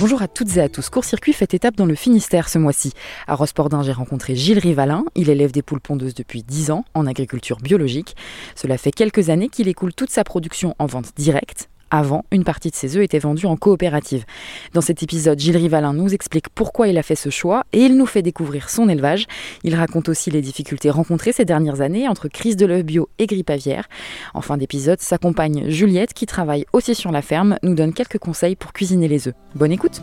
Bonjour à toutes et à tous. Court-circuit fait étape dans le Finistère ce mois-ci. À Rospordin, j'ai rencontré Gilles Rivalin. Il élève des poules pondeuses depuis 10 ans en agriculture biologique. Cela fait quelques années qu'il écoule toute sa production en vente directe. Avant, une partie de ses œufs était vendue en coopérative. Dans cet épisode, Gilles Rivalin nous explique pourquoi il a fait ce choix et il nous fait découvrir son élevage. Il raconte aussi les difficultés rencontrées ces dernières années entre crise de l'œuf bio et grippe aviaire. En fin d'épisode, sa compagne Juliette, qui travaille aussi sur la ferme, nous donne quelques conseils pour cuisiner les œufs. Bonne écoute!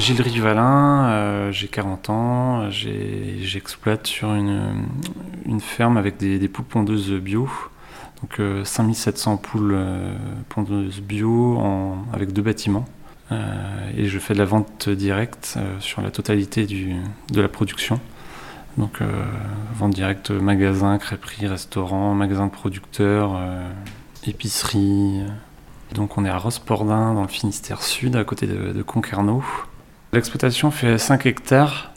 Gilles Rivalin, euh, j'ai 40 ans, j'exploite sur une, ferme avec des, poules pondeuses bio, donc 5700 euh, poules euh, pondeuses bio avec deux bâtiments. et je fais de la vente directe sur la totalité de la production. Donc vente directe magasin, crêperie, restaurant, magasin de producteurs, épicerie. Donc on est à Rospordin dans le Finistère Sud à côté de Concarneau. L'exploitation fait 5 hectares.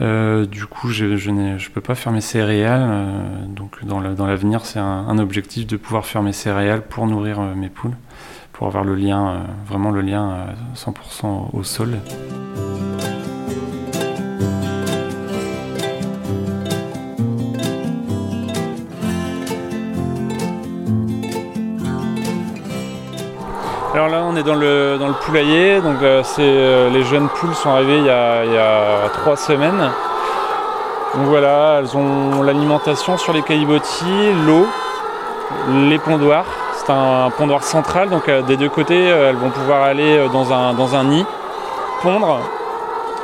Euh, du coup, je ne peux pas faire mes céréales. Euh, donc, dans l'avenir, c'est un, objectif de pouvoir faire mes céréales pour nourrir euh, mes poules, pour avoir le lien, vraiment le lien 100% au sol. Alors là, on est dans le, dans le poulailler. Donc, euh, euh, les jeunes poules sont arrivées il y, a, trois semaines. Donc voilà, elles ont l'alimentation sur les caillebotis, l'eau, les pondoirs. C'est un, pondoir central, donc euh, des deux côtés, elles vont pouvoir aller dans un, dans un nid, pondre,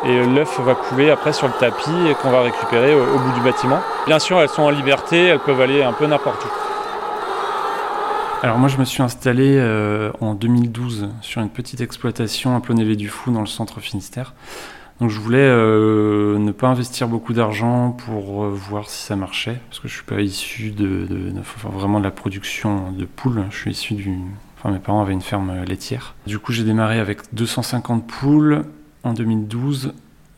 et l'œuf va couler après sur le tapis et qu'on va récupérer au bout du bâtiment. Bien sûr, elles sont en liberté, elles peuvent aller un peu n'importe où. Alors moi je me suis installé euh, en 2012 sur une petite exploitation à Plonévé du Fou dans le centre Finistère. Donc je voulais euh, ne pas investir beaucoup d'argent pour euh, voir si ça marchait, parce que je suis pas issu de, vraiment de la production de poules. Je suis issu du, enfin mes parents avaient une ferme laitière. Du coup j'ai démarré avec 250 poules en 2012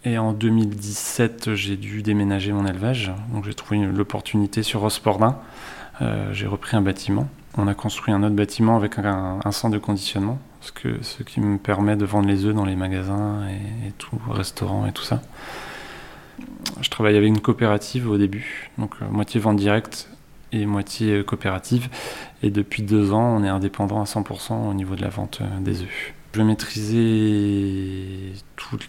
et en 2017 j'ai dû déménager mon élevage. Donc j'ai trouvé l'opportunité sur Rospordin. j'ai repris un bâtiment on a construit un autre bâtiment avec un, centre de conditionnement, ce, qui me permet de vendre les œufs dans les magasins et, tout, restaurants et tout ça. Je travaille avec une coopérative au début, donc euh, moitié vente directe et moitié euh, coopérative. Et depuis deux ans, on est indépendant à 100% au niveau de la vente euh, des œufs. Je maîtriser toute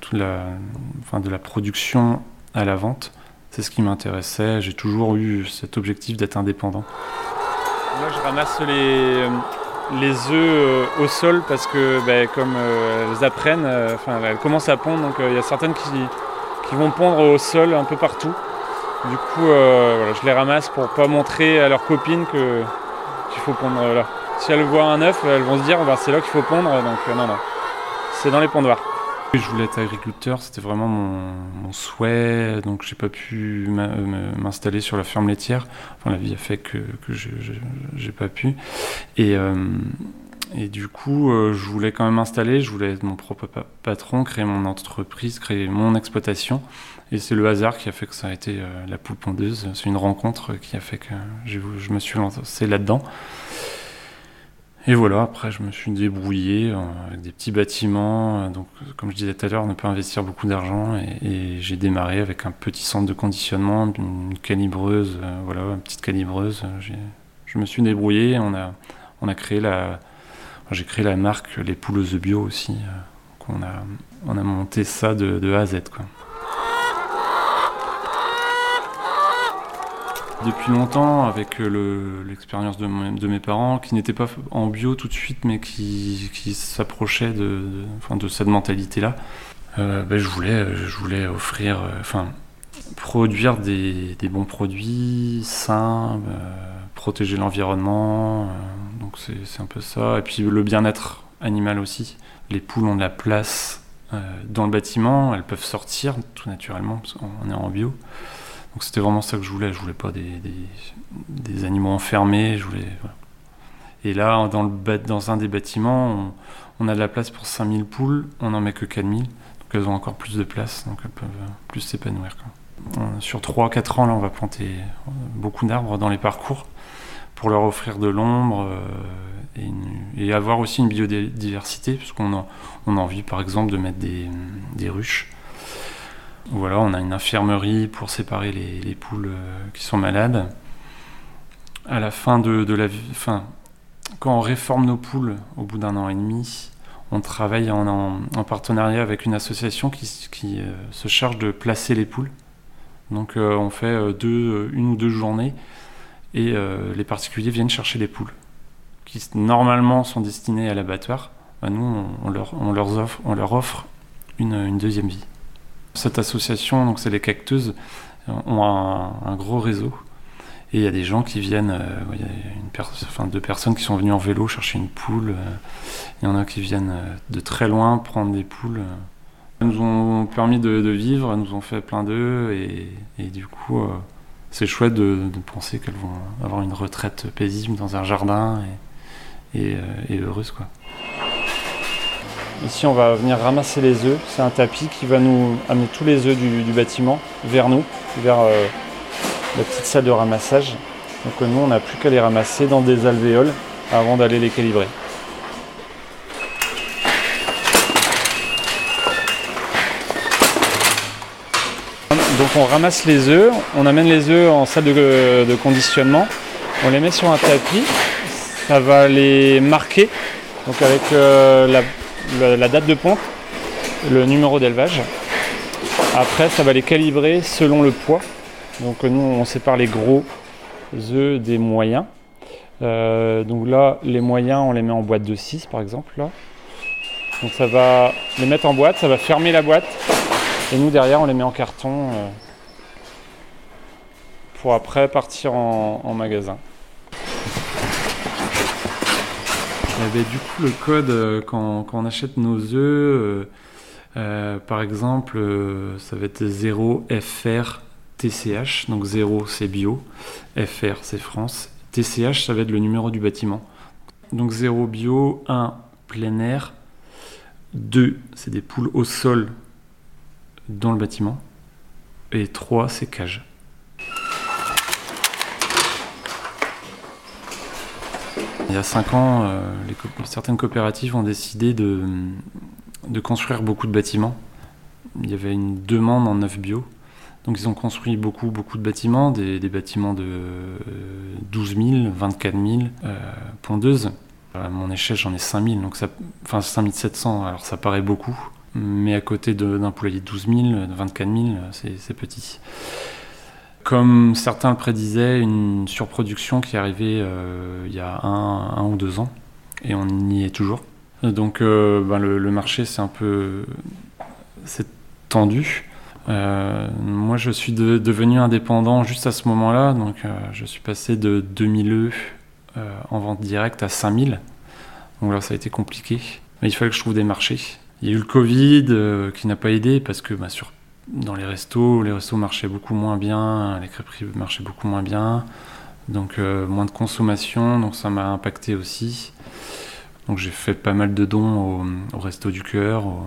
toute de la production à la vente. C'est ce qui m'intéressait. J'ai toujours eu cet objectif d'être indépendant. Moi, je ramasse les, les œufs euh, au sol parce que, ben, comme euh, elles apprennent, euh, enfin, elles commencent à pondre, donc il y a certaines qui, qui, vont pondre au sol un peu partout. Du coup, je les ramasse pour pas montrer à leurs copines qu'il faut pondre là. Si elles voient un œuf, elles vont se dire, ben, c'est là qu'il faut pondre, donc non, non, c'est dans les pondoirs. Je voulais être agriculteur, c'était vraiment mon, souhait, donc j'ai pas pu m'installer sur la ferme laitière. Enfin, la vie a fait que, que j'ai pas pu. Et, euh, du coup, euh, je voulais quand même m'installer, je voulais être mon propre patron, créer mon entreprise, créer mon exploitation. Et c'est le hasard qui a fait que ça a été euh, la poule pondeuse. C'est une rencontre qui a fait que je me suis lancé là-dedans. Et voilà, après je me suis débrouillé euh, avec des petits bâtiments. Euh, donc, comme je disais tout à l'heure, ne pas investir beaucoup d'argent. Et, j'ai démarré avec un petit centre de conditionnement, une calibreuse, euh, voilà, une petite calibreuse. Je me suis débrouillé. On a, on a créé la, j'ai créé la marque Les Pouleuses Bio aussi. on a, on a monté ça de, de A à Z, quoi. Depuis longtemps avec euh, l'expérience de, mes parents qui n'étaient pas en bio tout de suite mais qui, s'approchaient de, cette mentalité-là. Euh, ben, je, voulais, je voulais offrir, euh, enfin, produire des, bons produits sains, protéger l'environnement. donc c'est un peu ça. Et puis le bien-être animal aussi. Les poules ont de la place dans le bâtiment, elles peuvent sortir tout naturellement parce qu'on est en bio. Donc c'était vraiment ça que je voulais. Je voulais pas des, animaux enfermés. Je voulais, Et là, dans, le, dans un des bâtiments, on, a de la place pour 5000 poules, on n'en met que 4000. Donc elles ont encore plus de place, donc elles peuvent plus s'épanouir. Sur 3-4 ans, là, on va planter beaucoup d'arbres dans les parcours pour leur offrir de l'ombre et, avoir aussi une biodiversité, puisqu'on a, on a envie par exemple de mettre des, ruches. Voilà, on a une infirmerie pour séparer les, poules euh, qui sont malades. À la fin de, la enfin, quand on réforme nos poules au bout d'un an et demi, on travaille en, partenariat avec une association qui, euh, se charge de placer les poules. Donc euh, on fait deux, une ou deux journées et les particuliers viennent chercher les poules qui normalement sont destinés à l'abattoir, bah, nous, on, leur, on, leur offre, une deuxième vie. Cette association, donc c'est les cacteuses, ont un, gros réseau. Et il y a des gens qui viennent, euh, il y a une enfin, deux personnes qui sont venues en vélo chercher une poule. Euh, il y en a qui viennent euh, de très loin prendre des poules. Elles nous ont permis de, vivre, elles nous ont fait plein d'œufs et, du coup, c'est chouette de, penser qu'elles vont avoir une retraite paisible dans un jardin. Et, euh, et, heureuse. Quoi. Ici, on va venir ramasser les œufs. C'est un tapis qui va nous amener tous les œufs du, bâtiment vers nous, vers euh, la petite salle de ramassage. Donc nous, on n'a plus qu'à les ramasser dans des alvéoles avant d'aller les calibrer. Donc on ramasse les œufs, on amène les œufs en salle de conditionnement, on les met sur un tapis ça va les marquer avec euh, la, date de ponte, le numéro d'élevage. Après, ça va les calibrer selon le poids. Donc nous, on sépare les gros œufs des moyens. Euh, donc là, les moyens, on les met en boîte de 6 par exemple. Là. Donc ça va les mettre en boîte, ça va fermer la boîte. Et nous, derrière, on les met en carton euh, pour après partir en magasin. Du coup, le code, euh, quand, on achète nos œufs, euh, euh, par exemple, ça va être 0 FR TCH. Donc 0 c'est bio, FR c'est France, TCH ça va être le numéro du bâtiment. Donc 0 bio, 1 plein air, 2 c'est des poules au sol dans le bâtiment, et 3 c'est cage. Il y a 5 ans, euh, certaines coopératives ont décidé de, construire beaucoup de bâtiments. Il y avait une demande en œuf bio. Donc ils ont construit beaucoup, beaucoup de bâtiments, des, bâtiments de 12 000, 24 000 pondeuses. À mon échelle, j'en ai 5 000, donc ça, enfin 5 700, alors ça paraît beaucoup. Mais à côté d'un poulailler de 12 000, 24 000, c'est petit comme certains le prédisaient, une surproduction qui est arrivée euh, il y a un, ou deux ans, et on y est toujours. Donc euh, ben, le, marché c'est un peu c'est tendu. Euh, moi je suis devenu indépendant juste à ce moment-là, donc je suis passé de 2000 œufs en vente directe à 5000. Donc là ça a été compliqué, mais il fallait que je trouve des marchés. Il y a eu le Covid qui n'a pas aidé parce que bah, sur dans les restos, les restos marchaient beaucoup moins bien, les crêperies marchaient beaucoup moins bien, donc euh, moins de consommation, donc ça m'a impacté aussi. Donc j'ai fait pas mal de dons au, Resto du Cœur, au,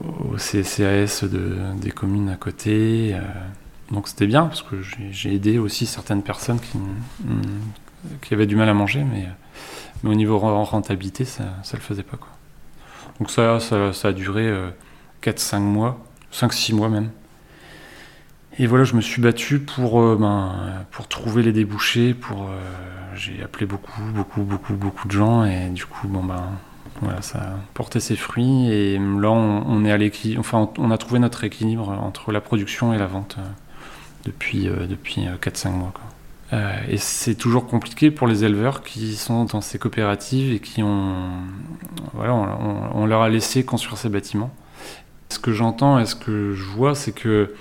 au des communes à côté. Euh. donc c'était bien parce que j'ai aidé aussi certaines personnes qui, mm, qui, avaient du mal à manger, mais, au niveau rentabilité, ça ne le faisait pas. Quoi. Donc ça, a duré 4-5 euh, mois. 5-6 mois même. Et voilà, je me suis battu pour, euh, ben, pour trouver les débouchés. Pour, euh, j'ai appelé beaucoup, beaucoup, beaucoup, beaucoup de gens et du coup, bon ben, voilà, ça a porté ses fruits. Et là, on, est à enfin, on a trouvé notre équilibre entre la production et la vente euh, depuis, depuis 4-5 mois. et c'est toujours compliqué pour les éleveurs qui sont dans ces coopératives et qui ont, voilà, on leur a laissé construire ces bâtiments. Ce que j'entends et ce que je vois, c'est que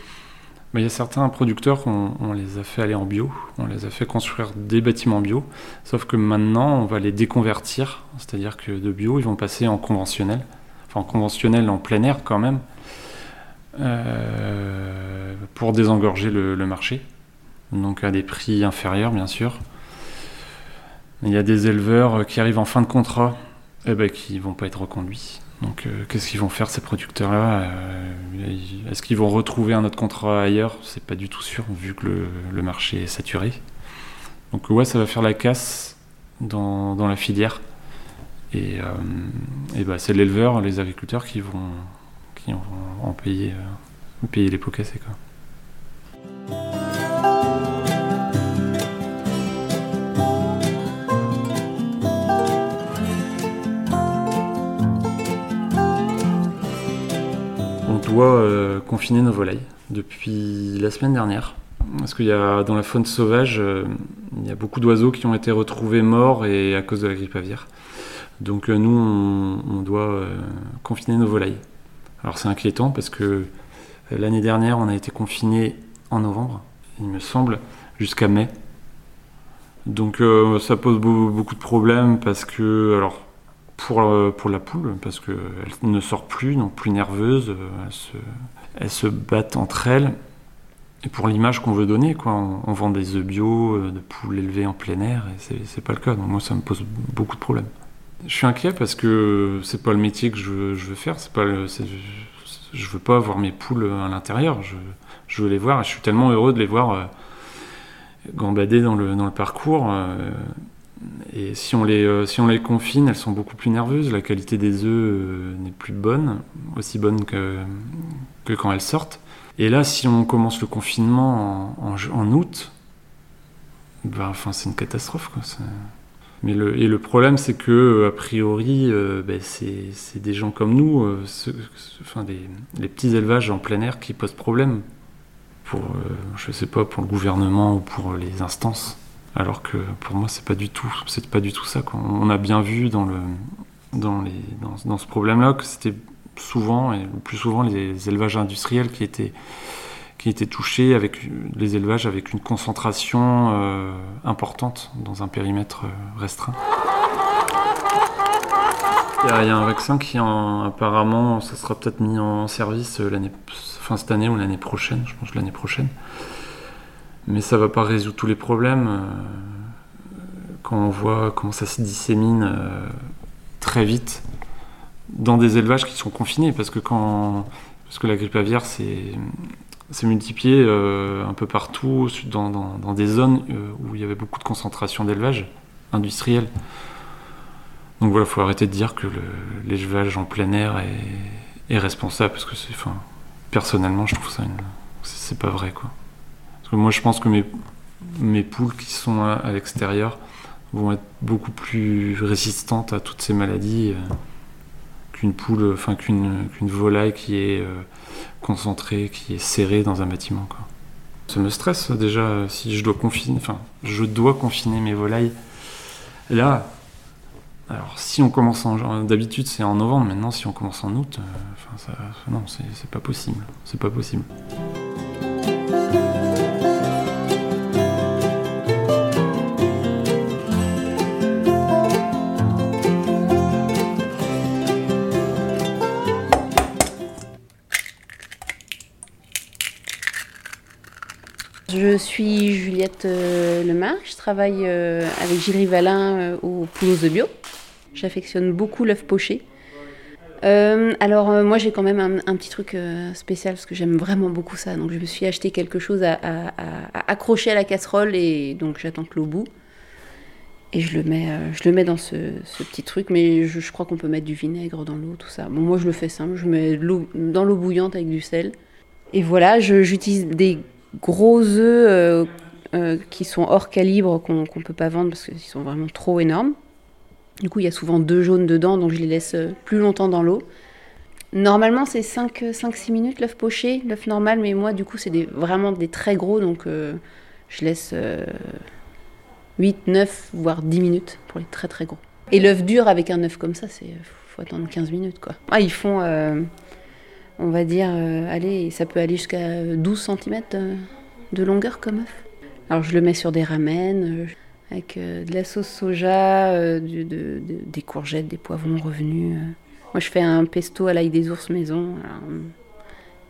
bah, il y a certains producteurs, on, les a fait aller en bio, on les a fait construire des bâtiments bio, sauf que maintenant, on va les déconvertir, c'est-à-dire que de bio, ils vont passer en conventionnel, enfin en conventionnel en plein air quand même, euh, pour désengorger le, marché, donc à des prix inférieurs bien sûr. Il y a des éleveurs qui arrivent en fin de contrat et eh ben, qui vont pas être reconduits. Donc qu'est-ce qu'ils vont faire ces producteurs-là Est-ce qu'ils vont retrouver un autre contrat ailleurs? C'est pas du tout sûr vu que le, marché est saturé. Donc ouais, ça va faire la casse dans, dans la filière. Et, et bah, c'est l'éleveur, les agriculteurs qui vont, qui vont en payer, payer les pots cassés. Quoi. Doit euh, confiner nos volailles depuis la semaine dernière. Parce qu'il y a dans la faune sauvage, euh, il y a beaucoup d'oiseaux qui ont été retrouvés morts et à cause de la grippe aviaire. Donc euh, nous, on, doit confiner nos volailles. Alors c'est inquiétant parce que l'année dernière, on a été confiné en novembre, il me semble, jusqu'à mai. Donc ça pose beaucoup de problèmes parce que, alors, pour, euh, pour la poule, parce qu'elle ne sort plus, donc plus nerveuse, euh, elles se, battent entre elles. Et pour l'image qu'on veut donner, quoi, on, vend des œufs bio, de poules élevées en plein air, et c'est pas le cas. Donc moi, ça me pose beaucoup de problèmes. Je suis inquiet parce que c'est pas le métier que je veux, faire. C'est pas je veux pas voir mes poules à l'intérieur. Je, je veux les voir. Je suis tellement heureux de les voir euh, gambader dans le, dans le parcours. Euh, et si on, les, euh, si on les confine, elles sont beaucoup plus nerveuses. La qualité des œufs n'est plus bonne, aussi bonne que, quand elles sortent. Et là, si on commence le confinement en, août, ben, enfin, c'est une catastrophe. Mais le, et le problème, c'est que, a priori, ben, c'est des gens comme nous, enfin, des, les petits élevages en plein air qui posent problème pour, euh, je sais pas, pour le gouvernement ou pour les instances. Alors que pour moi, c'est pas du tout, c'est pas du tout ça. On a bien vu dans le, dans les, dans, dans ce problème-là que c'était souvent et le plus souvent les élevages industriels qui étaient qui étaient touchés avec les élevages avec une concentration euh, importante dans un périmètre euh, restreint. Il y, a, un vaccin qui apparemment ça sera peut-être mis en service l'année fin cette année ou l'année prochaine, je pense l'année prochaine. Mais ça va pas résoudre tous les problèmes. Euh, quand on voit comment ça se dissémine euh, très vite dans des élevages qui sont confinés, parce que quand parce que la grippe aviaire c'est multiplié euh, un peu partout dans, dans, des zones où il y avait beaucoup de concentration d'élevage industriel. Donc voilà, il faut arrêter de dire que l'élevage en plein air est, responsable, parce que c'est, personnellement, je trouve ça c'est pas vrai quoi. Moi, je pense que mes, poules qui sont à, l'extérieur vont être beaucoup plus résistantes à toutes ces maladies euh, qu'une poule, enfin qu'une volaille qui est euh, concentrée, qui est serrée dans un bâtiment. Ça me stresse déjà si je dois confiner, enfin je dois confiner mes volailles. Là, alors, si on commence en. D'habitude, c'est en novembre. Maintenant, si on commence en août, euh, enfin, ça, non, c'est pas possible. C'est pas possible. Je suis Juliette euh, Lemarque, je travaille euh, avec Gilles Rivalin au Poulos de Bio. J'affectionne beaucoup l'œuf poché. Euh, alors euh, moi j'ai quand même un, petit truc euh, spécial parce que j'aime vraiment beaucoup ça. Donc je me suis acheté quelque chose à, accrocher à la casserole et donc j'attends que l'eau bout. Et je le mets, je le mets dans ce, petit truc, mais je, crois qu'on peut mettre du vinaigre dans l'eau, tout ça. Bon moi je le fais simple, je mets l'eau dans l'eau bouillante avec du sel. Et voilà, j'utilise des gros œufs qui sont hors calibre qu'on ne peut pas vendre parce qu'ils sont vraiment trop énormes. Du coup, il y a souvent deux jaunes dedans, donc je les laisse euh, plus longtemps dans l'eau. Normalement, c'est 5-6 minutes l'œuf poché, l'œuf normal, mais moi, du coup, c'est vraiment des très gros, donc euh, je laisse 8, euh, 9, voire 10 minutes pour les très très gros. Et l'œuf dur avec un œuf comme ça, c'est faut attendre 15 minutes, quoi. Ah, ils font, on va dire, allez, ça peut aller jusqu'à 12 cm de longueur comme œuf. Alors, je le mets sur des ramen avec euh, de la sauce soja, euh, des courgettes, des poivrons revenus. Euh. Moi, je fais un pesto à l'ail des ours maison.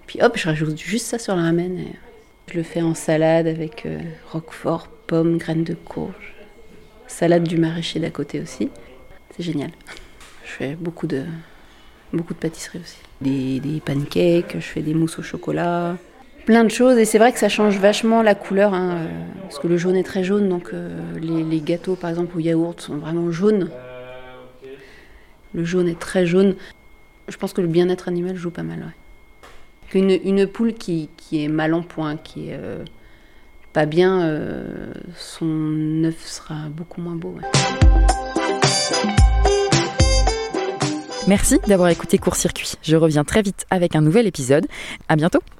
puis hop, je rajoute juste ça sur la ramen. je le fais en salade avec roquefort, pommes, graines de courge. salade du maraîcher d'à côté aussi. C'est génial. Je fais beaucoup de, beaucoup de pâtisserie aussi. Des, des pancakes, je fais des mousses au chocolat, plein de choses. Et c'est vrai que ça change vachement la couleur, hein, euh, parce que le jaune est très jaune, donc euh, les, gâteaux par exemple au yaourt sont vraiment jaunes. Le jaune est très jaune. Je pense que le bien-être animal joue pas mal. Une, une poule qui, qui est mal en point, qui est euh, pas bien, son œuf sera beaucoup moins beau. Merci d'avoir écouté Court Circuit. Je reviens très vite avec un nouvel épisode. À bientôt.